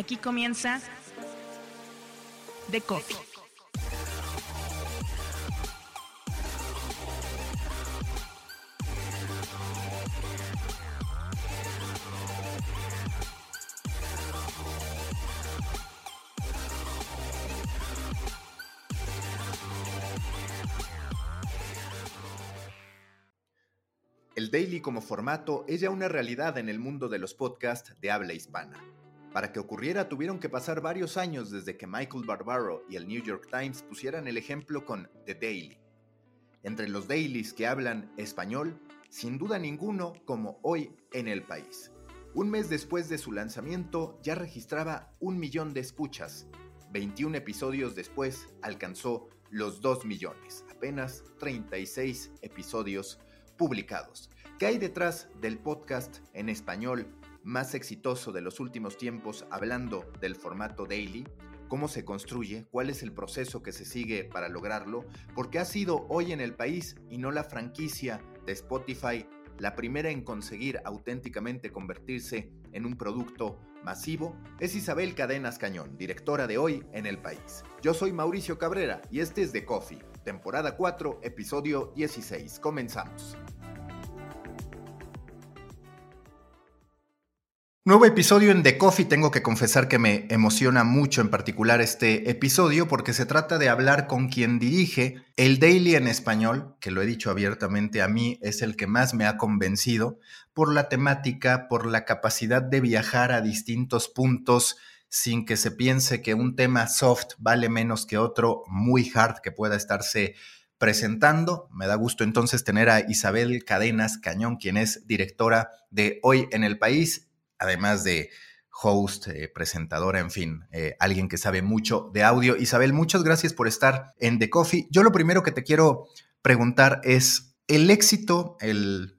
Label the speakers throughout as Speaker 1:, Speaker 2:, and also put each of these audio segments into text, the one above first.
Speaker 1: Aquí comienza The Coffee.
Speaker 2: El daily como formato es ya una realidad en el mundo de los podcasts de habla hispana. Para que ocurriera tuvieron que pasar varios años desde que Michael Barbaro y el New York Times pusieran el ejemplo con The Daily. Entre los dailies que hablan español, sin duda ninguno como hoy en el país. Un mes después de su lanzamiento ya registraba un millón de escuchas. 21 episodios después alcanzó los 2 millones, apenas 36 episodios publicados. ¿Qué hay detrás del podcast en español más exitoso de los últimos tiempos hablando del formato daily, cómo se construye, cuál es el proceso que se sigue para lograrlo, porque ha sido hoy en el país y no la franquicia de Spotify la primera en conseguir auténticamente convertirse en un producto masivo, es Isabel Cadenas Cañón, directora de Hoy en el País. Yo soy Mauricio Cabrera y este es The Coffee, temporada 4, episodio 16. Comenzamos. Nuevo episodio en The Coffee. Tengo que confesar que me emociona mucho en particular este episodio porque se trata de hablar con quien dirige el Daily en español, que lo he dicho abiertamente, a mí es el que más me ha convencido por la temática, por la capacidad de viajar a distintos puntos sin que se piense que un tema soft vale menos que otro muy hard que pueda estarse presentando. Me da gusto entonces tener a Isabel Cadenas Cañón, quien es directora de Hoy en el País además de host, eh, presentadora, en fin, eh, alguien que sabe mucho de audio. Isabel, muchas gracias por estar en The Coffee. Yo lo primero que te quiero preguntar es, ¿el éxito,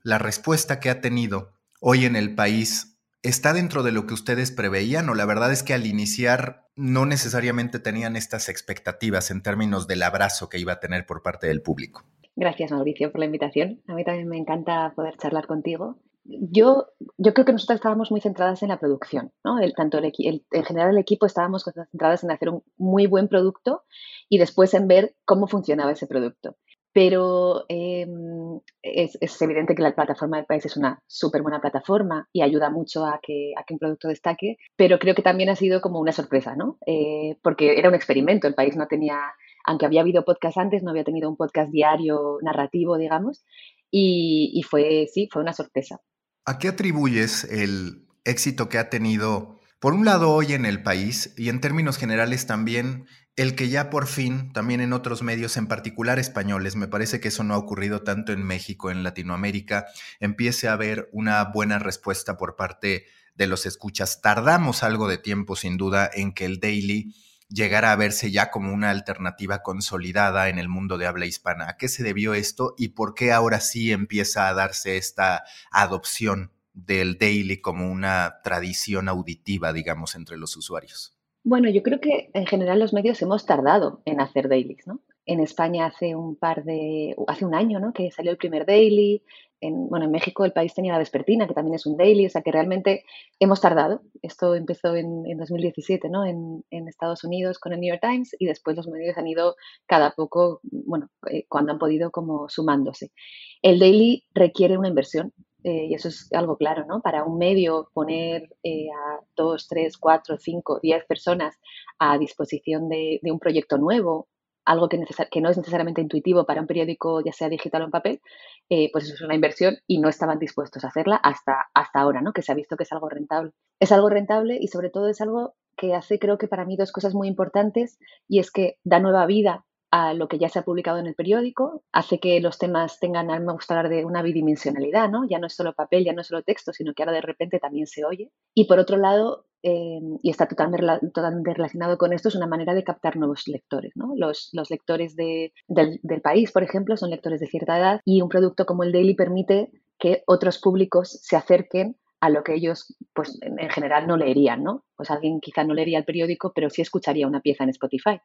Speaker 2: la respuesta que ha tenido hoy en el país está dentro de lo que ustedes preveían o la verdad es que al iniciar no necesariamente tenían estas expectativas en términos del abrazo que iba a tener por parte del público?
Speaker 3: Gracias, Mauricio, por la invitación. A mí también me encanta poder charlar contigo yo, yo creo que nosotros estábamos muy centradas en la producción, ¿no? El, tanto el, en general el equipo estábamos concentradas en hacer un muy buen producto y después en ver cómo funcionaba ese producto. Pero em, es, es, evidente que la plataforma del país es una súper buena plataforma y ayuda mucho a que, a que, un producto destaque, pero creo que también ha sido como una sorpresa, ¿no? Eh, porque era un experimento, el país no tenía, aunque había habido podcast antes, no había tenido un podcast diario narrativo, digamos, y, y fue, sí, fue una sorpresa.
Speaker 2: ¿A qué atribuyes el éxito que ha tenido, por un lado, hoy en el país y en términos generales también el que ya por fin, también en otros medios, en particular españoles, me parece que eso no ha ocurrido tanto en México, en Latinoamérica, empiece a haber una buena respuesta por parte de los escuchas. Tardamos algo de tiempo, sin duda, en que el daily llegara a verse ya como una alternativa consolidada en el mundo de habla hispana. ¿A qué se debió esto y por qué ahora sí empieza a darse esta adopción del daily como una tradición auditiva, digamos, entre los usuarios?
Speaker 3: Bueno, yo creo que en general los medios hemos tardado en hacer dailies, ¿no? En España hace un par de, hace un año, ¿no? Que salió el primer daily, en, bueno, en México el país tenía la Vespertina, que también es un daily, o sea que realmente hemos tardado. Esto empezó en, 2017, ¿no? En, Estados Unidos con el New York Times y después los medios han ido cada poco, bueno, eh, cuando han podido como sumándose. El daily requiere una inversión. Eh, y eso es algo claro, ¿no? Para un medio poner eh, a dos, tres, cuatro, cinco, diez personas a disposición de un proyecto nuevo algo que, que, no es necesariamente intuitivo para un periódico, ya sea digital o en papel, eh, pues eso es una inversión y no estaban dispuestos a hacerla hasta, hasta ahora, ¿no? Que se ha visto que es algo rentable. Es algo rentable y sobre todo es algo que hace, creo que para mí, dos cosas muy importantes y es que da nueva vida a lo que ya se ha publicado en el periódico, hace que los temas tengan, a mí me gusta hablar de una bidimensionalidad, ¿no? Ya no es solo papel, ya no es solo texto, sino que ahora de repente también se oye. Y por otro lado, Em, y está totalmente, relacionado con esto, es una manera de captar nuevos lectores. ¿no? Los, los lectores de, del, del, país, por ejemplo, son lectores de cierta edad y un producto como el Daily permite que otros públicos se acerquen a lo que ellos, pues en general, no leerían. ¿no? Pues alguien quizá no leería el periódico, pero sí escucharía una pieza en Spotify.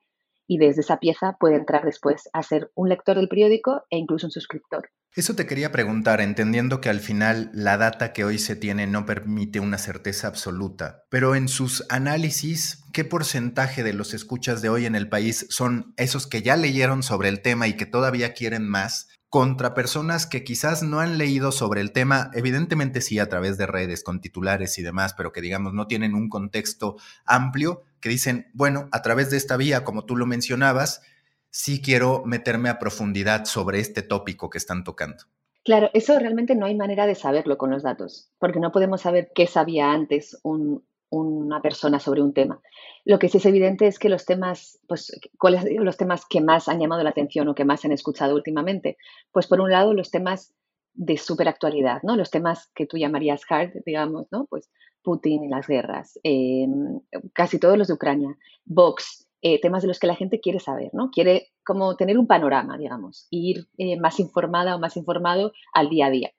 Speaker 3: Y desde esa pieza puede entrar después a ser un lector del periódico e incluso un suscriptor.
Speaker 2: Eso te quería preguntar, entendiendo que al final la data que hoy se tiene no permite una certeza absoluta, pero en sus análisis, ¿qué porcentaje de los escuchas de hoy en el país son esos que ya leyeron sobre el tema y que todavía quieren más? Contra personas que quizás no han leído sobre el tema, evidentemente sí a través de redes con titulares y demás, pero que digamos no tienen un contexto amplio, que dicen, bueno, a través de esta vía, como tú lo mencionabas, sí quiero meterme a profundidad sobre este tópico que están tocando.
Speaker 3: Claro, eso realmente no hay manera de saberlo con los datos, porque no podemos saber qué sabía antes un, una persona sobre un tema. Lo que sí es evidente es que los temas, pues, ¿cuáles son los temas que más han llamado la atención o que más han escuchado últimamente? Pues por un lado, los temas de superactualidad, ¿no? Los temas que tú llamarías hard, digamos, ¿no? Pues Putin y las guerras, em, casi todos los de Ucrania, Vox, eh, temas de los que la gente quiere saber, ¿no? Quiere como tener un panorama, digamos, ir eh, más informada o más informado al día a día.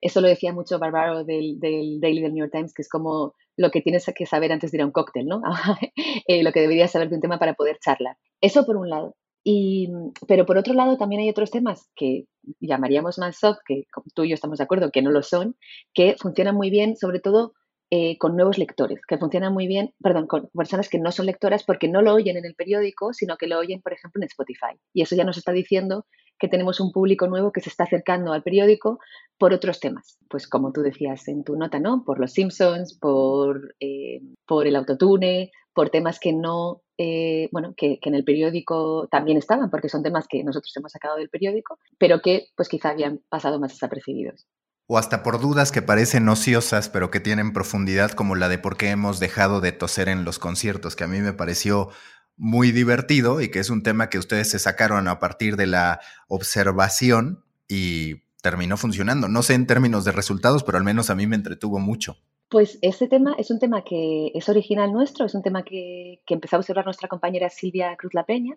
Speaker 3: Eso lo decía mucho Barbaro del, del Daily del New York Times, que es como lo que tienes que saber antes de ir a un cóctel, ¿no? Eh, lo que deberías saber de un tema para poder charlar. Eso por un lado. Y, pero por otro lado también hay otros temas que llamaríamos más soft, que tú y yo estamos de acuerdo que no lo son, que funcionan muy bien, sobre todo eh, con nuevos lectores, que funcionan muy bien, perdón, con personas que no son lectoras porque no lo oyen en el periódico, sino que lo oyen, por ejemplo, en Spotify. Y eso ya nos está diciendo que tenemos un público nuevo que se está acercando al periódico por otros temas. Pues como tú decías en tu nota, ¿no? Por los Simpsons, por, eh, por el autotune, por temas que no, eh, bueno, que, que, en el periódico también estaban, porque son temas que nosotros hemos sacado del periódico, pero que pues quizá habían pasado más desapercibidos
Speaker 2: o hasta por dudas que parecen ociosas, pero que tienen profundidad, como la de por qué hemos dejado de toser en los conciertos, que a mí me pareció muy divertido y que es un tema que ustedes se sacaron a partir de la observación y terminó funcionando. No sé en términos de resultados, pero al menos a mí me entretuvo mucho.
Speaker 3: Pues ese tema es un tema que es original nuestro, es un tema que, que empezó a observar nuestra compañera Silvia Cruz La Peña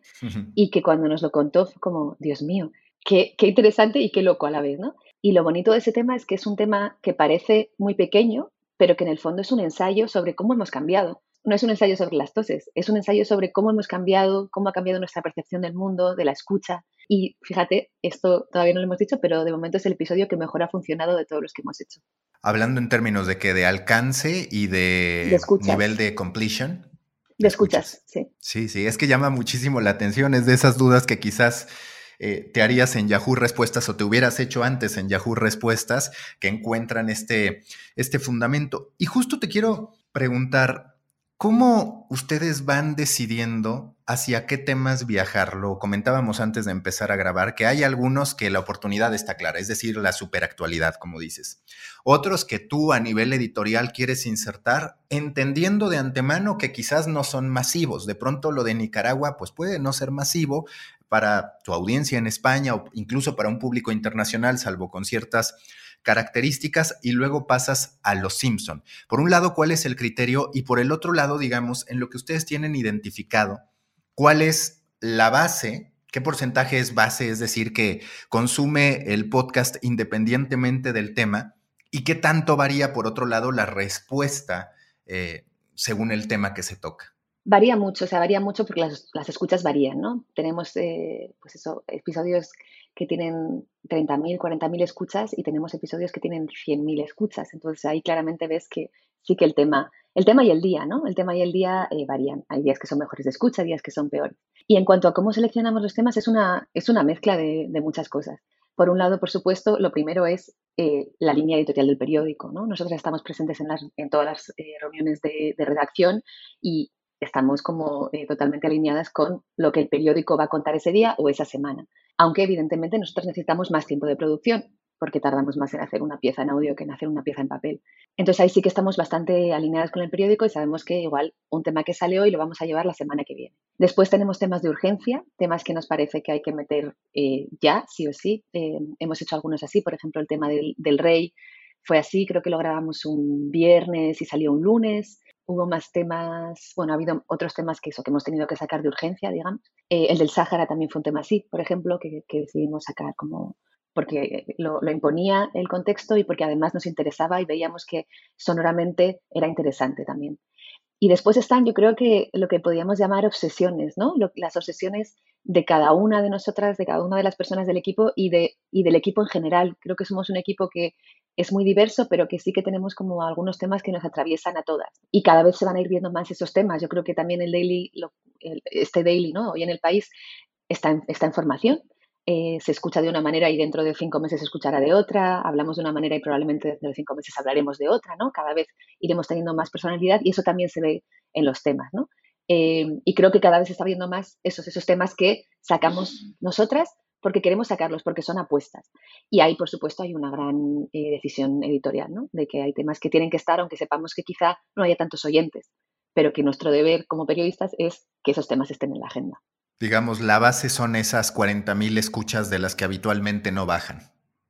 Speaker 3: y que cuando nos lo contó fue como, Dios mío, qué, qué interesante y qué loco a la vez, ¿no? Y lo bonito de ese tema es que es un tema que parece muy pequeño, pero que en el fondo es un ensayo sobre cómo hemos cambiado. No es un ensayo sobre las toses, es un ensayo sobre cómo hemos cambiado, cómo ha cambiado nuestra percepción del mundo, de la escucha. Y fíjate, esto todavía no lo hemos dicho, pero de momento es el episodio que mejor ha funcionado de todos los que hemos hecho.
Speaker 2: Hablando en términos de que de alcance y de, nivel de completion.
Speaker 3: De escuchas, sí.
Speaker 2: Sí, sí, es que llama muchísimo la atención, es de esas dudas que quizás eh, te harías en Yahoo Respuestas o te hubieras hecho antes en Yahoo Respuestas que encuentran este, este fundamento. Y justo te quiero preguntar, ¿Cómo ustedes van decidiendo hacia qué temas viajar? Lo comentábamos antes de empezar a grabar, que hay algunos que la oportunidad está clara, es decir, la superactualidad, como dices. Otros que tú a nivel editorial quieres insertar, entendiendo de antemano que quizás no son masivos. De pronto lo de Nicaragua, pues puede no ser masivo, para tu audiencia en España o incluso para un público internacional, salvo con ciertas características, y luego pasas a los Simpson. Por un lado, ¿cuál es el criterio? Y por el otro lado, digamos, en lo que ustedes tienen identificado, ¿cuál es la base? ¿Qué porcentaje es base? Es decir, que consume el podcast independientemente del tema. ¿Y qué tanto varía, por otro lado, la respuesta eh, según el tema que se toca?
Speaker 3: Varía mucho, o sea, varía mucho porque las, escuchas varían, ¿no? Tenemos, eh, pues eso, episodios que tienen 30.000, 40.000 escuchas y tenemos episodios que tienen 100.000 escuchas. Entonces ahí claramente ves que sí que el tema, el tema y el día, ¿no? El tema y el día eh, varían. Hay días que son mejores de escucha, días que son peores. Y en cuanto a cómo seleccionamos los temas, es una, es una mezcla de, muchas cosas. Por un lado, por supuesto, lo primero es eh, la línea editorial del periódico. ¿no? Nosotros estamos presentes en, las, en todas las reuniones de, de, redacción y estamos como eh, totalmente alineadas con lo que el periódico va a contar ese día o esa semana. Aunque evidentemente nosotros necesitamos más tiempo de producción porque tardamos más en hacer una pieza en audio que en hacer una pieza en papel. Entonces ahí sí que estamos bastante alineadas con el periódico y sabemos que igual un tema que sale hoy lo vamos a llevar la semana que viene. Después tenemos temas de urgencia, temas que nos parece que hay que meter eh, ya, sí o sí. Eh, hemos hecho algunos así, por ejemplo el tema del, del rey fue así, creo que lo grabamos un viernes y salió un lunes hubo más temas, bueno, ha habido otros temas que eso, que hemos tenido que sacar de urgencia, digamos. Eh, el del Sáhara también fue un tema así, por ejemplo, que, decidimos sacar como porque lo, lo, imponía el contexto y porque además nos interesaba y veíamos que sonoramente era interesante también. Y después están, yo creo que lo que podríamos llamar obsesiones, ¿no? las obsesiones de cada una de nosotras, de cada una de las personas del equipo y, de, y del equipo en general. Creo que somos un equipo que es muy diverso, pero que sí que tenemos como algunos temas que nos atraviesan a todas. Y cada vez se van a ir viendo más esos temas. Yo creo que también el daily, este daily, ¿no? Hoy en el país está está en formación. Eh, se escucha de una manera y dentro de cinco meses se escuchará de otra, hablamos de una manera y probablemente dentro de cinco meses hablaremos de otra, ¿no? Cada vez iremos teniendo más personalidad y eso también se ve en los temas, ¿no? Eh, y creo que cada vez se está viendo más esos, esos temas que sacamos nosotras porque queremos sacarlos, porque son apuestas. Y ahí, por supuesto, hay una gran eh, decisión editorial, ¿no? De que hay temas que tienen que estar, aunque sepamos que quizá no haya tantos oyentes, pero que nuestro deber como periodistas es que esos temas estén en la agenda.
Speaker 2: Digamos, la base son esas 40.000 escuchas de las que habitualmente no bajan.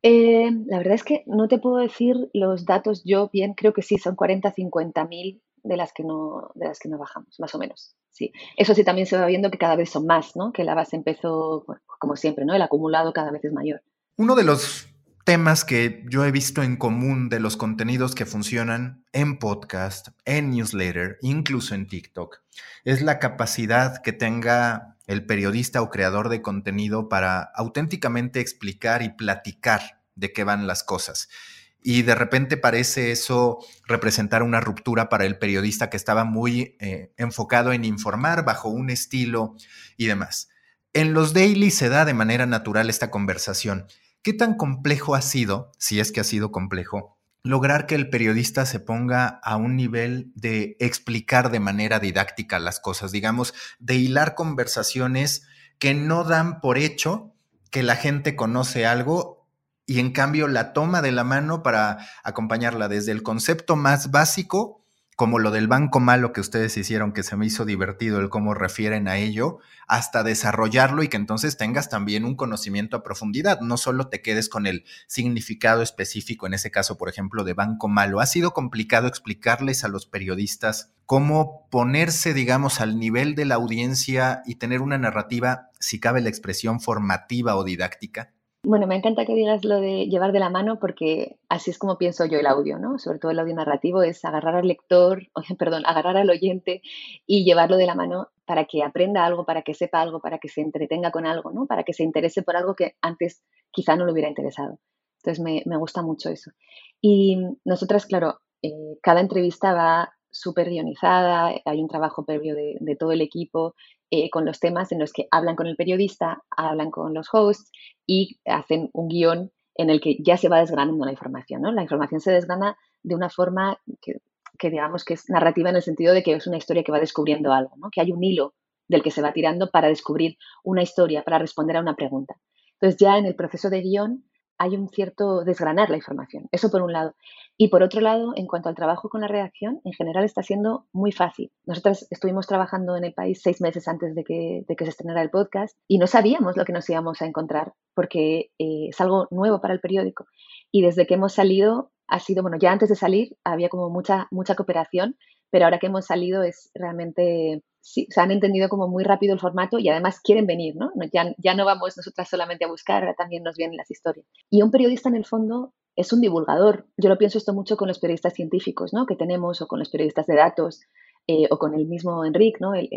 Speaker 3: Eh, la verdad es que no te puedo decir los datos yo bien, creo que sí, son 40, 50 mil de las que no de las que no bajamos, más o menos. Sí. Eso sí también se va viendo que cada vez son más, ¿no? Que la base empezó, como siempre, ¿no? El acumulado cada vez es mayor.
Speaker 2: Uno de los temas que yo he visto en común de los contenidos que funcionan en podcast, en newsletter, incluso en TikTok, es la capacidad que tenga el periodista o creador de contenido para auténticamente explicar y platicar de qué van las cosas y de repente parece eso representar una ruptura para el periodista que estaba muy eh, enfocado en informar bajo un estilo y demás. En los daily se da de manera natural esta conversación. ¿Qué tan complejo ha sido, si es que ha sido complejo, lograr que el periodista se ponga a un nivel de explicar de manera didáctica las cosas, digamos, de hilar conversaciones que no dan por hecho que la gente conoce algo y en cambio la toma de la mano para acompañarla desde el concepto más básico, como lo del banco malo que ustedes hicieron, que se me hizo divertido el cómo refieren a ello, hasta desarrollarlo y que entonces tengas también un conocimiento a profundidad, no solo te quedes con el significado específico, en ese caso, por ejemplo, de banco malo. Ha sido complicado explicarles a los periodistas cómo ponerse, digamos, al nivel de la audiencia y tener una narrativa, si cabe la expresión formativa o didáctica.
Speaker 3: Bueno, me encanta que digas lo de llevar de la mano porque así es como pienso yo el audio, ¿no? Sobre todo el audio narrativo es agarrar al lector, perdón, agarrar al oyente y llevarlo de la mano para que aprenda algo, para que sepa algo, para que se entretenga con algo, ¿no? Para que se interese por algo que antes quizá no le hubiera interesado. Entonces me, gusta mucho eso. Y nosotras, claro, eh, cada entrevista va súper guionizada, hay un trabajo previo de, todo el equipo eh, con los temas en los que hablan con el periodista, hablan con los hosts y hacen un guion en el que ya se va desgranando la información. ¿no? La información se desgrana de una forma que, digamos que es narrativa en el sentido de que es una historia que va descubriendo algo, ¿no? que hay un hilo del que se va tirando para descubrir una historia, para responder a una pregunta. Entonces ya en el proceso de guion hay un cierto desgranar la información. Eso por un lado. Y por otro lado, en cuanto al trabajo con la redacción, en general está siendo muy fácil. Nosotros estuvimos trabajando en el país seis meses antes de que, de que se estrenara el podcast y no sabíamos lo que nos íbamos a encontrar porque eh, es algo nuevo para el periódico. Y desde que hemos salido, ha sido, bueno, ya antes de salir había como mucha, mucha cooperación, pero ahora que hemos salido es realmente se han entendido como muy rápido el formato y además quieren venir, ¿no? Ya, ya no vamos nosotras solamente a buscar, ahora también nos vienen las historias. Y un periodista en el fondo es un divulgador. Yo lo pienso esto mucho con los periodistas científicos, ¿no? Que tenemos o con los periodistas de datos. Eh, o con el mismo Enrique, ¿no? El,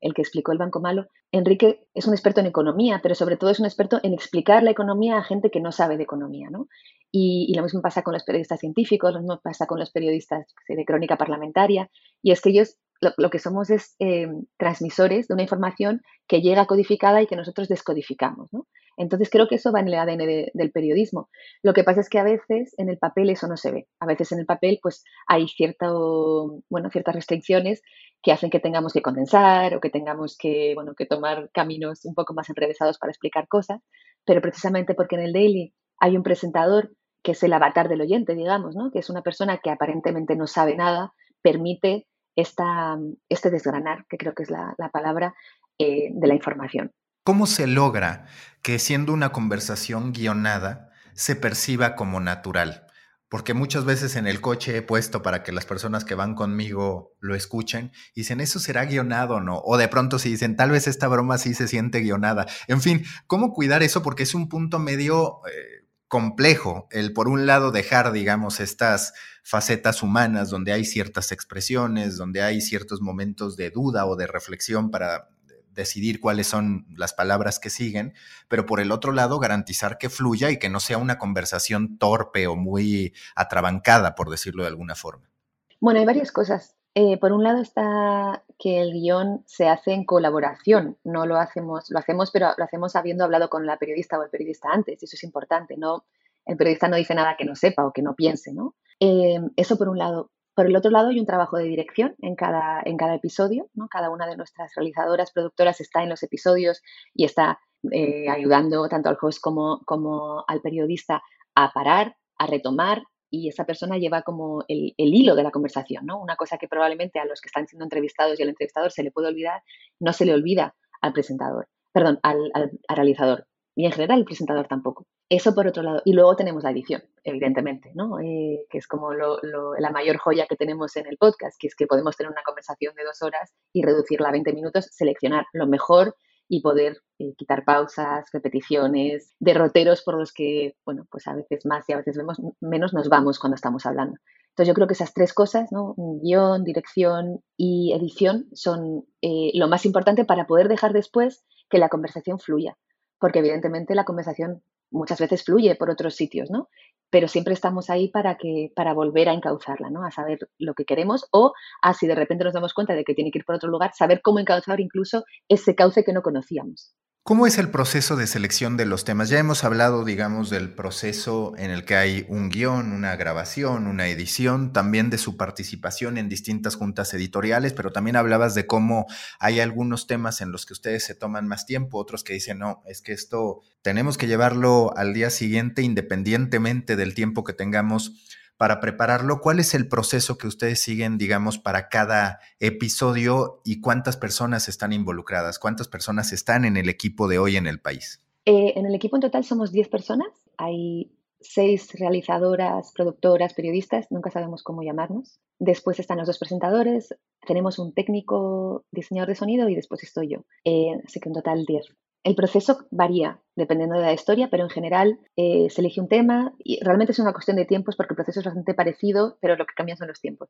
Speaker 3: el, que explicó el Banco Malo. Enrique es un experto en economía, pero sobre todo es un experto en explicar la economía a gente que no sabe de economía. ¿no? Y, y, lo mismo pasa con los periodistas científicos, lo mismo pasa con los periodistas de crónica parlamentaria, y es que ellos lo, que somos es eh, transmisores de una información que llega codificada y que nosotros descodificamos. ¿no? Entonces creo que eso va en el ADN del periodismo. Lo que pasa es que a veces en el papel eso no se ve. A veces en el papel pues hay cierto, bueno, ciertas restricciones que hacen que tengamos que condensar o que tengamos que, bueno, que tomar caminos un poco más enrevesados para explicar cosas, pero precisamente porque en el daily hay un presentador que es el avatar del oyente, digamos, ¿no? que es una persona que aparentemente no sabe nada, permite esta, este desgranar, que creo que es la, palabra, eh, de la información.
Speaker 2: ¿Cómo se logra que siendo una conversación guionada se perciba como natural? Porque muchas veces en el coche he puesto para que las personas que van conmigo lo escuchen y dicen, ¿eso será guionado o no? O de pronto si dicen, tal vez esta broma sí se siente guionada. En fin, ¿cómo cuidar eso? Porque es un punto medio... Eh, complejo el, por un lado, dejar, digamos, estas facetas humanas donde hay ciertas expresiones, donde hay ciertos momentos de duda o de reflexión para decidir cuáles son las palabras que siguen, pero por el otro lado garantizar que fluya y que no sea una conversación torpe o muy atrabancada, por decirlo de alguna forma.
Speaker 3: Bueno, hay varias cosas. Eh, por un lado está que el guion se hace en colaboración, no lo hacemos, lo hacemos, pero lo hacemos habiendo hablado con la periodista o el periodista antes, y eso es importante, ¿no? El periodista no dice nada que no sepa o que no piense, ¿no? Eh, eso por un lado. Por el otro lado, hay un trabajo de dirección en cada, en cada episodio, ¿no? Cada una de nuestras realizadoras, productoras está en los episodios y está eh, ayudando tanto al host como, como al periodista a parar, a retomar, y esa persona lleva como el, hilo de la conversación, ¿no? Una cosa que probablemente a los que están siendo entrevistados y al entrevistador se le puede olvidar, no se le olvida al presentador, perdón, al, realizador. Y en general el presentador tampoco. Eso por otro lado. Y luego tenemos la edición, evidentemente, ¿no? Eh, que es como la mayor joya que tenemos en el podcast, que es que podemos tener una conversación de dos horas y reducirla a 20 minutos, seleccionar lo mejor y poder eh, quitar pausas, repeticiones, derroteros por los que, bueno, pues a veces más y a veces vemos, menos nos vamos cuando estamos hablando. Entonces yo creo que esas tres cosas, ¿no? guion, dirección y edición, son eh, lo más importante para poder dejar después que la conversación fluya. Porque evidentemente la conversación muchas veces fluye por otros sitios, ¿no? pero siempre estamos ahí para, que, para volver a encauzarla, ¿no? a saber lo que queremos o a si de repente nos damos cuenta de que tiene que ir por otro lugar, saber cómo encauzar incluso ese cauce que no conocíamos.
Speaker 2: ¿Cómo es el proceso de selección de los temas? Ya hemos hablado, digamos, del proceso en el que hay un guion, una grabación, una edición, también de su participación en distintas juntas editoriales, pero también hablabas de cómo hay algunos temas en los que ustedes se toman más tiempo, otros que dicen, no, es que esto tenemos que llevarlo al día siguiente independientemente del tiempo que tengamos para prepararlo. ¿Cuál es el proceso que ustedes siguen, digamos, para cada episodio y cuántas personas están involucradas? ¿Cuántas personas están en el equipo de hoy en el país?
Speaker 3: Eh, en el equipo en total somos 10 personas. Hay seis realizadoras, productoras, periodistas, nunca sabemos cómo llamarnos. Después están los dos presentadores, tenemos un técnico diseñador de sonido y después estoy yo. Eh, así que en total 10. El proceso varía dependiendo de la historia, pero en general eh, se elige un tema y realmente es una cuestión de tiempos porque el proceso es bastante parecido, pero lo que cambia son los tiempos.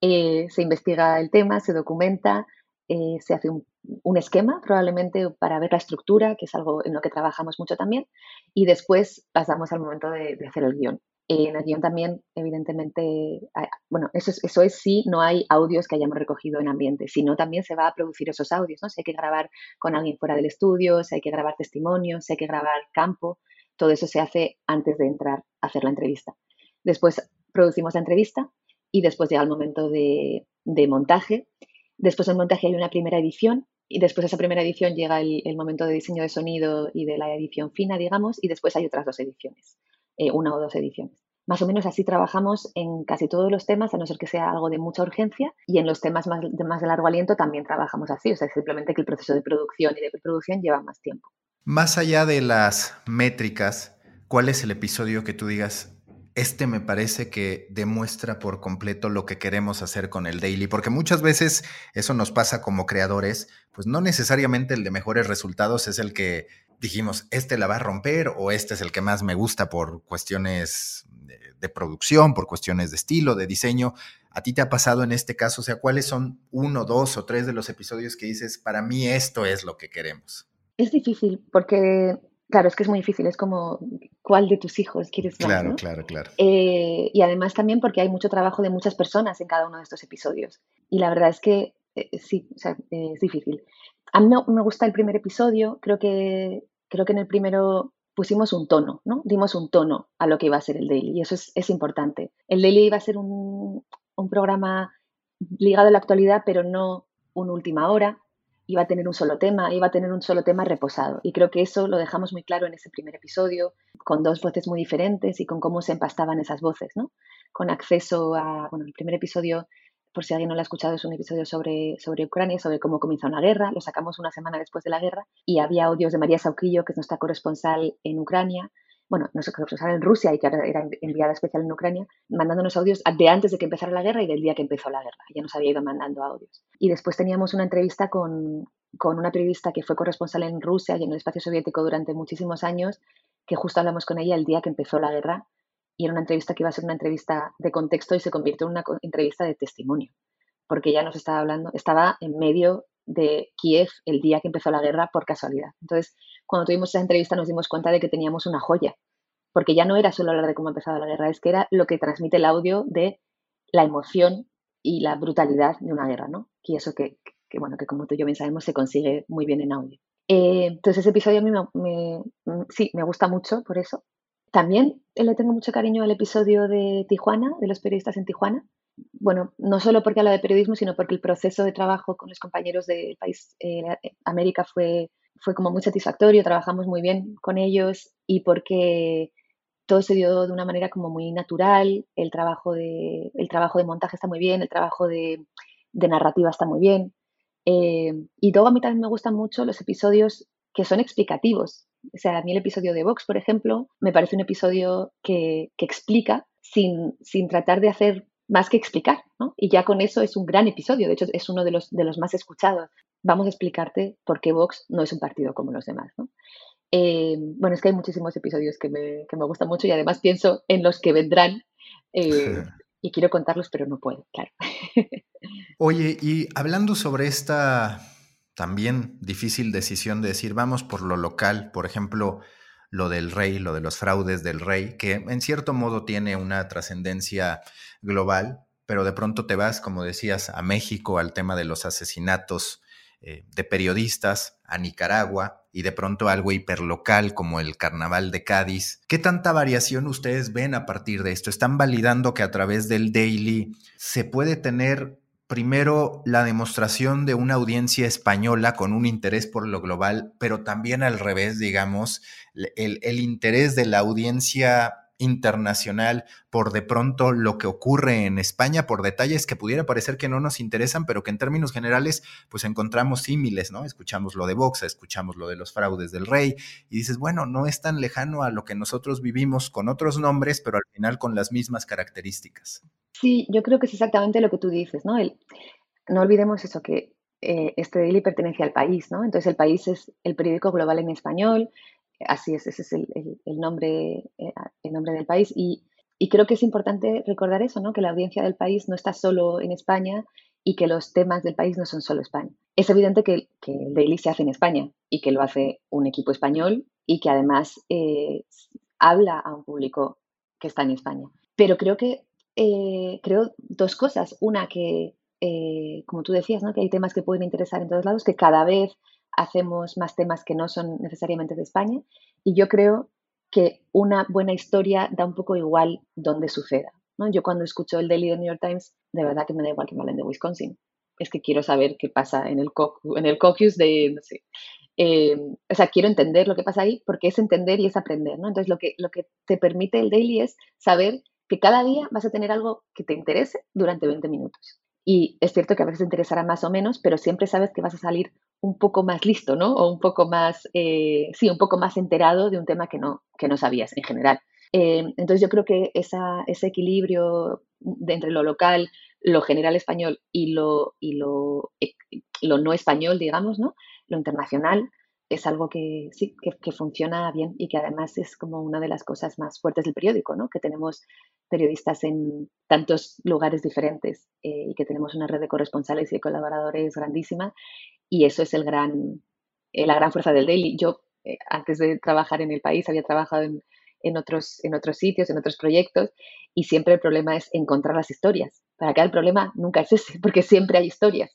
Speaker 3: Eh, se investiga el tema, se documenta, eh, se hace un, esquema probablemente para ver la estructura, que es algo en lo que trabajamos mucho también, y después pasamos al momento de hacer el guion en el guion también, evidentemente, bueno, eso es, eso es si no hay audios que hayamos recogido en ambiente, sino también se va a producir esos audios, ¿no? Si hay que grabar con alguien fuera del estudio, si hay que grabar testimonios, si hay que grabar campo, todo eso se hace antes de entrar a hacer la entrevista. Después producimos la entrevista y después llega el momento de, montaje. Después del montaje hay una primera edición y después de esa primera edición llega el, momento de diseño de sonido y de la edición fina, digamos, y después hay otras dos ediciones. Eh, una o dos ediciones. Más o menos así trabajamos en casi todos los temas, a no ser que sea algo de mucha urgencia, y en los temas más de, más de largo aliento también trabajamos así, o sea, simplemente que el proceso de producción y de preproducción lleva más tiempo.
Speaker 2: Más allá de las métricas, ¿cuál es el episodio que tú digas, este me parece que demuestra por completo lo que queremos hacer con el daily, porque muchas veces eso nos pasa como creadores, pues no necesariamente el de mejores resultados es el que dijimos, este la va a romper o este es el que más me gusta por cuestiones de, producción, por cuestiones de estilo, de diseño. ¿A ti te ha pasado en este caso? O sea, ¿cuáles son uno, dos o tres de los episodios que dices, para mí esto es lo que queremos?
Speaker 3: Es difícil porque, claro, es que es muy difícil. Es como, ¿cuál de tus hijos quieres
Speaker 2: más? Claro, claro, claro.
Speaker 3: Eh, y además también porque hay mucho trabajo de muchas personas en cada uno de estos episodios. Y la verdad es que eh, sí, o sea, es difícil. A mí me gusta el primer episodio, creo que creo que en el primero pusimos un tono, ¿no? Dimos un tono a lo que iba a ser el daily y eso es, importante. El daily iba a ser un, programa ligado a la actualidad, pero no una última hora. Iba a tener un solo tema, iba a tener un solo tema reposado. Y creo que eso lo dejamos muy claro en ese primer episodio, con dos voces muy diferentes y con cómo se empastaban esas voces, ¿no? Con acceso a, bueno, el primer episodio por si alguien no lo ha escuchado, es un episodio sobre, sobre Ucrania, sobre cómo comenzó una guerra. Lo sacamos una semana después de la guerra y había audios de María Sauquillo, que es nuestra corresponsal en Ucrania, bueno, nuestra corresponsal en Rusia y que era enviada especial en Ucrania, mandándonos audios de antes de que empezara la guerra y del día que empezó la guerra. Ya nos había ido mandando audios. Y después teníamos una entrevista con, con una periodista que fue corresponsal en Rusia y en el espacio soviético durante muchísimos años, que justo hablamos con ella el día que empezó la guerra y era una entrevista que iba a ser una entrevista de contexto y se convirtió en una entrevista de testimonio, porque ella nos estaba hablando, estaba en medio de Kiev el día que empezó la guerra por casualidad. Entonces, cuando tuvimos esa entrevista nos dimos cuenta de que teníamos una joya, porque ya no era solo hablar de cómo ha empezado la guerra, es que era lo que transmite el audio de la emoción y la brutalidad de una guerra, ¿no? Y eso que, bueno, que como tú y yo bien sabemos, se consigue muy bien en audio. Eh, entonces ese episodio a mí sí, me gusta mucho por eso. También le tengo mucho cariño al episodio de Tijuana, de los periodistas en Tijuana. Bueno, no solo porque habla de periodismo, sino porque el proceso de trabajo con los compañeros del país eh, América fue, fue como muy satisfactorio, trabajamos muy bien con ellos y porque todo se dio de una manera como muy natural, el trabajo de, el trabajo de montaje está muy bien, el trabajo de, narrativa está muy bien. Eh, y luego a mí también me gustan mucho los episodios que son explicativos. O sea, a mí el episodio de Vox, por ejemplo, me parece un episodio que, explica sin, sin, tratar de hacer más que explicar, ¿no? Y ya con eso es un gran episodio, de hecho es uno de los, de los más escuchados. Vamos a explicarte por qué Vox no es un partido como los demás, ¿no? Eh, bueno, es que hay muchísimos episodios que me, que me, gustan mucho y además pienso en los que vendrán eh, y quiero contarlos, pero no puedo, claro.
Speaker 2: Oye, y hablando sobre esta también difícil decisión de decir vamos por lo local, por ejemplo, lo del rey, lo de los fraudes del rey, que en cierto modo tiene una trascendencia global, pero de pronto te vas, como decías, a México, al tema de los asesinatos eh, de periodistas, a Nicaragua y de pronto algo hiperlocal como el Carnaval de Cádiz. ¿Qué tanta variación ustedes ven a partir de esto? ¿Están validando que a través del daily se puede tener primero la demostración de una audiencia española con un interés por lo global, pero también al revés, digamos, el, el interés de la audiencia internacional por de pronto lo que ocurre en España, por detalles que pudiera parecer que no nos interesan, pero que en términos generales pues encontramos símiles, ¿no? Escuchamos lo de Vox, escuchamos lo de los fraudes del rey y dices, bueno, no es tan lejano a lo que nosotros vivimos con otros nombres, pero al final con las mismas características.
Speaker 3: Sí, yo creo que es exactamente lo que tú dices, ¿no? El, no olvidemos eso, que eh, este daily pertenece al país, ¿no? Entonces el país es el periódico global en español, así es, ese es el, nombre, eh, el nombre del país. Y, creo que es importante recordar eso, ¿no? que la audiencia del país no está solo en España y que los temas del país no son solo España. Es evidente que, el Daily se hace en España y que lo hace un equipo español y que además eh, habla a un público que está en España. Pero creo que eh, creo dos cosas. Una, que, como tú decías, ¿no? que hay temas que pueden interesar en todos lados, que cada vez hacemos más temas que no son necesariamente de España y yo creo que una buena historia da un poco igual donde suceda. ¿no? Yo cuando escucho el Daily de New York Times, de verdad que me da igual que me hablen de Wisconsin. Es que quiero saber qué pasa en el, en el caucus de, no. Eh, o sea, quiero entender lo que pasa ahí porque es entender y es aprender, ¿no? Entonces, lo que, lo que te permite el daily es saber que cada día vas a tener algo que te interese durante 20 minutos. Y es cierto que a veces te interesará más o menos, pero siempre sabes que vas a salir un poco más listo, ¿no? O un poco más, eh, sí, un poco más enterado de un tema que no, que no sabías en general. Eh, entonces yo creo que ese equilibrio entre lo local, lo general español y lo, y lo, eh, lo no español, digamos, ¿no? Lo internacional, es algo que sí, que, funciona bien y que además es como una de las cosas más fuertes del periódico, ¿no? Que tenemos periodistas en tantos lugares diferentes eh, y que tenemos una red de corresponsales y colaboradores grandísima y eso es el gran, eh, la gran fuerza del daily. Yo eh, antes de trabajar en el país había trabajado en, en, otros, en otros sitios, en otros proyectos y siempre el problema es encontrar las historias. Para acá el problema nunca es ese, porque siempre hay historias,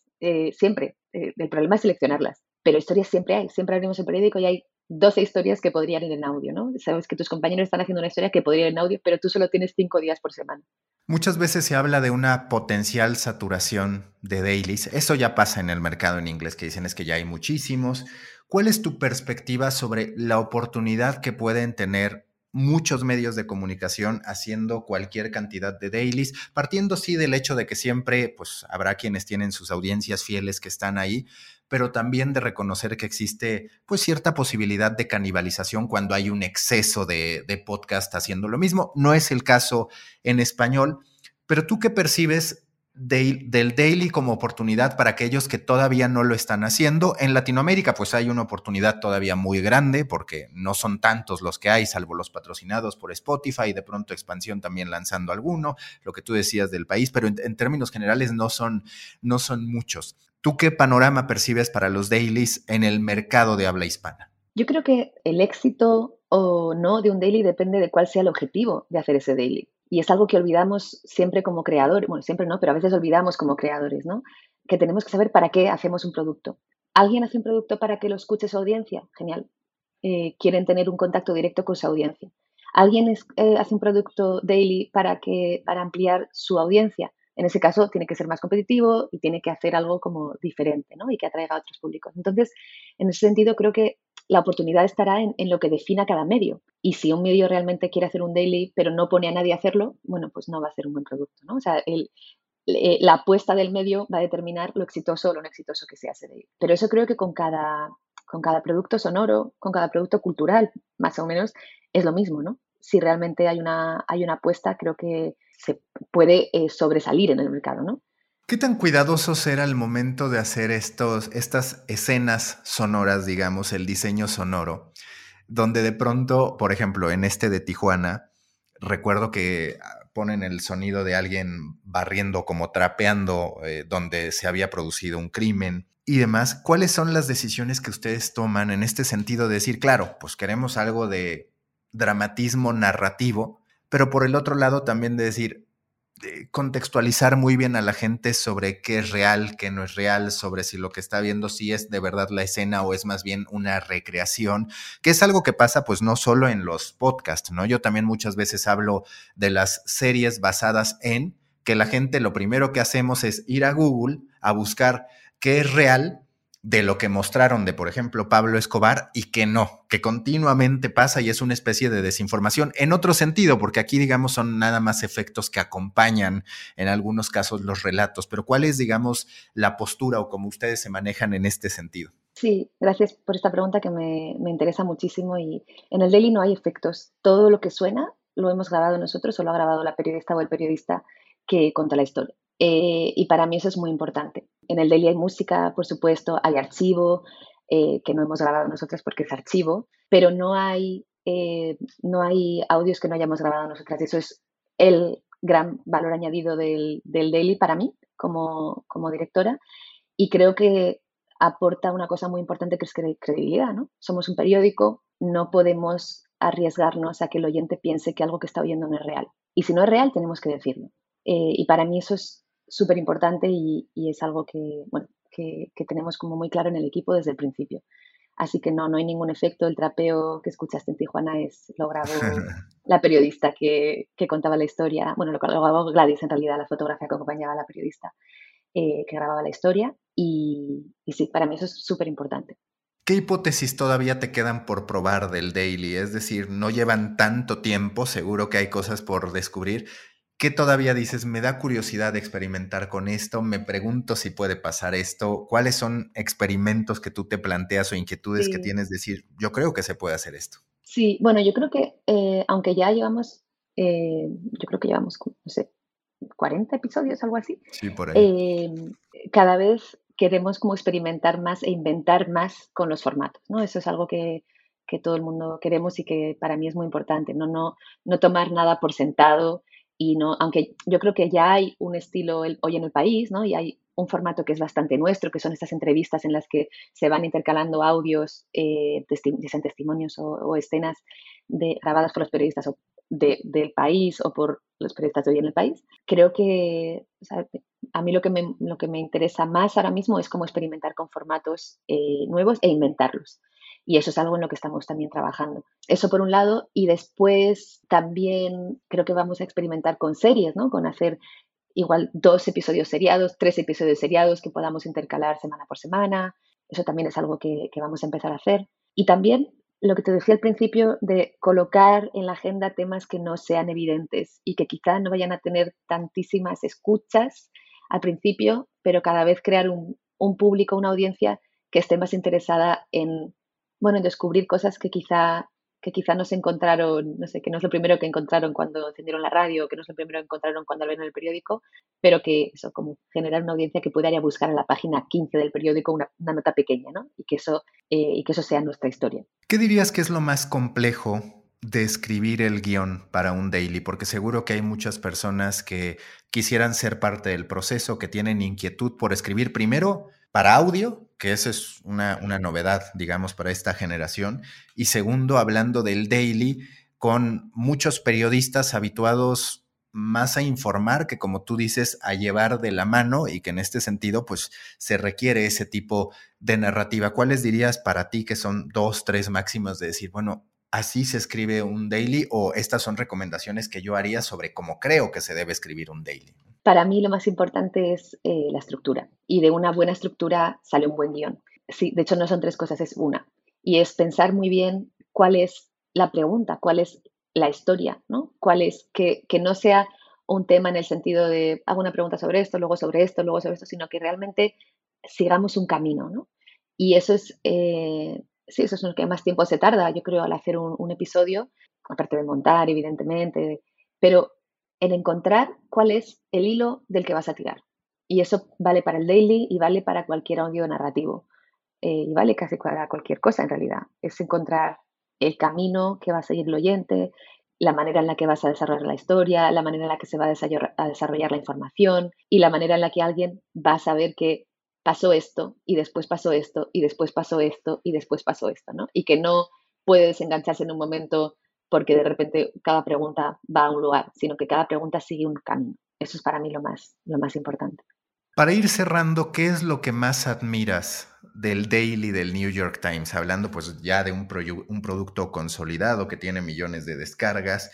Speaker 3: siempre. el problema es seleccionarlas pero historias siempre hay, siempre abrimos el periódico y hay 12 historias que podrían ir en audio, ¿no? Sabes que tus compañeros están haciendo una historia que podría ir en audio, pero tú solo tienes cinco días por semana.
Speaker 2: Muchas veces se habla de una potencial saturación de dailies. Eso ya pasa en el mercado en inglés, que dicen es que ya hay muchísimos. ¿Cuál es tu perspectiva sobre la oportunidad que pueden tener muchos medios de comunicación haciendo cualquier cantidad de dailies, partiendo sí del hecho de que siempre pues habrá quienes tienen sus audiencias fieles que están ahí, pero también de reconocer que existe pues cierta posibilidad de canibalización cuando hay un exceso de, de podcast haciendo lo mismo. No es el caso en español, pero tú qué percibes del daily como oportunidad para aquellos que todavía no lo están haciendo. En Latinoamérica, pues hay una oportunidad todavía muy grande porque no son tantos los que hay, salvo los patrocinados por Spotify, de pronto expansión también lanzando alguno, lo que tú decías del país, pero en, términos generales no son, no son muchos. ¿Tú qué panorama percibes para los dailies en el mercado de habla hispana?
Speaker 3: Yo creo que el éxito o no de un daily depende de cuál sea el objetivo de hacer ese daily. Y es algo que olvidamos siempre como creadores, bueno, siempre no, pero a veces olvidamos como creadores, ¿no? Que tenemos que saber para qué hacemos un producto. ¿Alguien hace un producto para que lo escuche su audiencia? Genial. Eh, quieren tener un contacto directo con su audiencia. ¿Alguien eh, hace un producto daily para, que, para ampliar su audiencia? En ese caso, tiene que ser más competitivo y tiene que hacer algo como diferente, ¿no? Y que atraiga a otros públicos. Entonces, en ese sentido, creo que la oportunidad estará en, lo que defina cada medio. Y si un medio realmente quiere hacer un daily, pero no pone a nadie a hacerlo, bueno, pues no va a ser un buen producto, ¿no? O sea, la apuesta del medio va a determinar lo exitoso o lo no exitoso que sea ese daily. Pero eso creo que con cada, con cada producto sonoro, con cada producto cultural, más o menos, es lo mismo, ¿no? Si realmente hay una, hay una apuesta, creo que se puede eh, sobresalir en el mercado, ¿no?
Speaker 2: ¿Qué tan cuidadosos era el momento de hacer estos, estas escenas sonoras, digamos, el diseño sonoro, donde de pronto, por ejemplo, en este de Tijuana, recuerdo que ah, ponen el sonido de alguien barriendo, como trapeando, eh, donde se había producido un crimen y demás. ¿Cuáles son las decisiones que ustedes toman en este sentido de decir, claro, pues queremos algo de dramatismo narrativo, pero por el otro lado también de decir, contextualizar muy bien a la gente sobre qué es real, qué no es real, sobre si lo que está viendo sí es de verdad la escena o es más bien una recreación, que es algo que pasa pues no solo en los podcasts, ¿no? Yo también muchas veces hablo de las series basadas en que la gente lo primero que hacemos es ir a Google a buscar qué es real de lo que mostraron de, por ejemplo, Pablo Escobar y que no, que continuamente pasa y es una especie de desinformación en otro sentido, porque aquí, digamos, son nada más efectos que acompañan en algunos casos los relatos, pero ¿cuál es, digamos, la postura o cómo ustedes se manejan en este sentido?
Speaker 3: Sí, gracias por esta pregunta que me, me interesa muchísimo y en el Daily no hay efectos, todo lo que suena lo hemos grabado nosotros o lo ha grabado la periodista o el periodista que cuenta la historia. Eh, y para mí eso es muy importante. En el Daily hay música, por supuesto, hay archivo, eh, que no hemos grabado nosotros porque es archivo, pero no hay, eh, no hay audios que no hayamos grabado nosotras. Eso es el gran valor añadido del, del Daily para mí como, como directora y creo que aporta una cosa muy importante que es credibilidad, ¿no? Somos un periódico, no podemos arriesgarnos a que el oyente piense que algo que está oyendo no es real. Y si no es real, tenemos que decirlo. y para mí eso es súper importante y, es algo que, bueno, que, tenemos como muy claro en el equipo desde el principio. Así que no, no hay ningún efecto. El trapeo que escuchaste en Tijuana es lo grabó la periodista que, contaba la historia. Bueno, lo, grabó Gladys en realidad, la fotografía que acompañaba a la periodista eh, que grababa la historia. Y, y sí, para mí eso es súper importante.
Speaker 2: ¿Qué hipótesis todavía te quedan por probar del daily? Es decir, no llevan tanto tiempo, seguro que hay cosas por descubrir. ¿Qué todavía dices? Me da curiosidad de experimentar con esto, me pregunto si puede pasar esto, cuáles son experimentos que tú te planteas o inquietudes que tienes, decir, yo creo que se puede hacer esto.
Speaker 3: Sí, bueno, yo creo que eh, aunque ya llevamos, eh, yo creo que llevamos, no sé, 40 episodios, algo así.
Speaker 2: Sí, por
Speaker 3: ahí. Em, cada vez queremos como experimentar más e inventar más con los formatos, ¿no? Eso es algo que, que todo el mundo queremos y que para mí es muy importante, no, no, no tomar nada por sentado y no, aunque yo creo que ya hay un estilo hoy en el país, ¿no? Y hay un formato que es bastante nuestro, que son estas entrevistas en las que se van intercalando audios, eh, dicen testimonios o, escenas de, grabadas por los periodistas del país o por los periodistas de hoy en el país. Creo que a mí lo que, me, lo que me interesa más ahora mismo es cómo experimentar con formatos eh, nuevos e inventarlos. Y eso es algo en lo que estamos también trabajando. Eso por un lado, y después también creo que vamos a experimentar con series, ¿no? Con hacer igual dos episodios seriados, tres episodios seriados que podamos intercalar semana por semana. Eso también es algo que, que vamos a empezar a hacer. Y también lo que te decía al principio de colocar en la agenda temas que no sean evidentes y que quizá no vayan a tener tantísimas escuchas al principio, pero cada vez crear un, un público, una audiencia que esté más interesada en bueno, descubrir cosas que quizá, que quizá no se encontraron, no sé, que no es lo primero que encontraron cuando encendieron la radio, que no es lo primero que encontraron cuando ven el periódico, pero que eso, como generar una audiencia que pueda ir a buscar a la página 15 del periódico una, nota pequeña, ¿no? Y que, eso, eh, y que eso sea nuestra historia.
Speaker 2: ¿Qué dirías que es lo más complejo de escribir el guion para un daily? Porque seguro que hay muchas personas que quisieran ser parte del proceso, que tienen inquietud por escribir primero para audio, que esa es una, una novedad, digamos, para esta generación. Y segundo, hablando del daily, con muchos periodistas habituados más a informar que, como tú dices, a llevar de la mano y que en este sentido, pues se requiere ese tipo de narrativa. ¿Cuáles dirías para ti que son dos, tres máximas de decir, bueno, así se escribe un daily o estas son recomendaciones que yo haría sobre cómo creo que se debe escribir un daily?
Speaker 3: Para mí lo más importante es eh, la estructura y de una buena estructura sale un buen guion. Sí, de hecho no son tres cosas, es una. Y es pensar muy bien cuál es la pregunta, cuál es la historia, ¿no? Cuál es, que, que no sea un tema en el sentido de hago una pregunta sobre esto, luego sobre esto, luego sobre esto, sino que realmente sigamos un camino, ¿no? Y eso es, eh, sí, eso es lo que más tiempo se tarda, yo creo, al hacer un, episodio, aparte de montar, evidentemente, pero en encontrar cuál es el hilo del que vas a tirar. Y eso vale para el daily y vale para cualquier audio narrativo. Eh, y vale casi para cualquier cosa en realidad. Es encontrar el camino que va a seguir el oyente, la manera en la que vas a desarrollar la historia, la manera en la que se va a desarrollar la información y la manera en la que alguien va a saber que pasó esto y después pasó esto y después pasó esto y después pasó esto, ¿no? Y que no puede desengancharse en un momento porque de repente cada pregunta va a un lugar, sino que cada pregunta sigue un camino. Eso es para mí lo más, lo más importante.
Speaker 2: Para ir cerrando, ¿qué es lo que más admiras del Daily del New York Times? Hablando pues ya de un, un producto consolidado que tiene millones de descargas,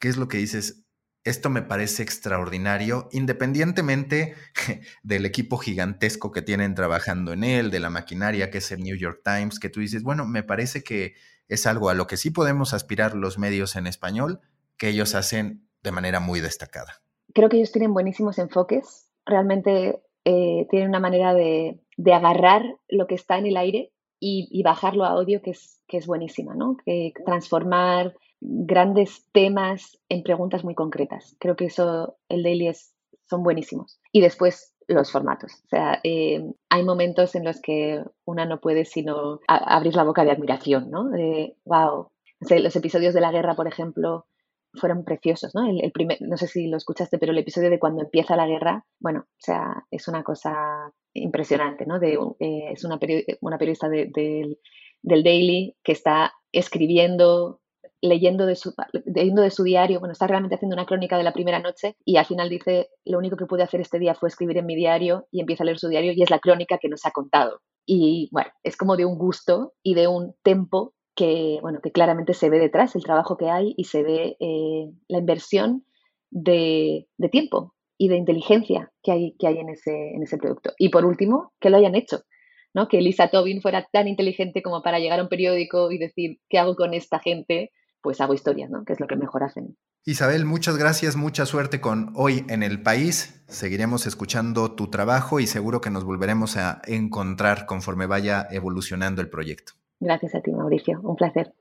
Speaker 2: ¿qué es lo que dices? Esto me parece extraordinario, independientemente del equipo gigantesco que tienen trabajando en él, de la maquinaria que es el New York Times, que tú dices, bueno, me parece que es algo a lo que sí podemos aspirar los medios en español, que ellos hacen de manera muy destacada.
Speaker 3: Creo que ellos tienen buenísimos enfoques, realmente eh, tienen una manera de, agarrar lo que está en el aire y, bajarlo a audio que es, que es buenísima, ¿no? Que transformar grandes temas en preguntas muy concretas. Creo que eso, el daily es, son buenísimos. Y después los formatos. O sea, eh, hay momentos en los que una no puede sino abrir la boca de admiración, ¿no? De, wow. los episodios de la guerra, por ejemplo, fueron preciosos, ¿no? El, primer, no sé si lo escuchaste, pero el episodio de cuando empieza la guerra, bueno, o sea, es una cosa impresionante, ¿no? De, eh, es una, una periodista del Daily que está escribiendo leyendo de, su, leyendo de su diario, bueno, está realmente haciendo una crónica de la primera noche y al final dice, lo único que pude hacer este día fue escribir en mi diario y empieza a leer su diario y es la crónica que nos ha contado. Y bueno, es como de un gusto y de un tempo que, bueno, que claramente se ve detrás el trabajo que hay y se ve eh, la inversión de, de, tiempo y de inteligencia que hay, que hay en, ese, en ese producto. Y por último, que lo hayan hecho. ¿no? Que Lisa Tobin fuera tan inteligente como para llegar a un periódico y decir, ¿qué hago con esta gente? Pues hago historias, ¿no? Que es lo que mejor hacen.
Speaker 2: Isabel, muchas gracias, mucha suerte con Hoy en el País. Seguiremos escuchando tu trabajo y seguro que nos volveremos a encontrar conforme vaya evolucionando el proyecto.
Speaker 3: Gracias a ti, Mauricio. Un placer.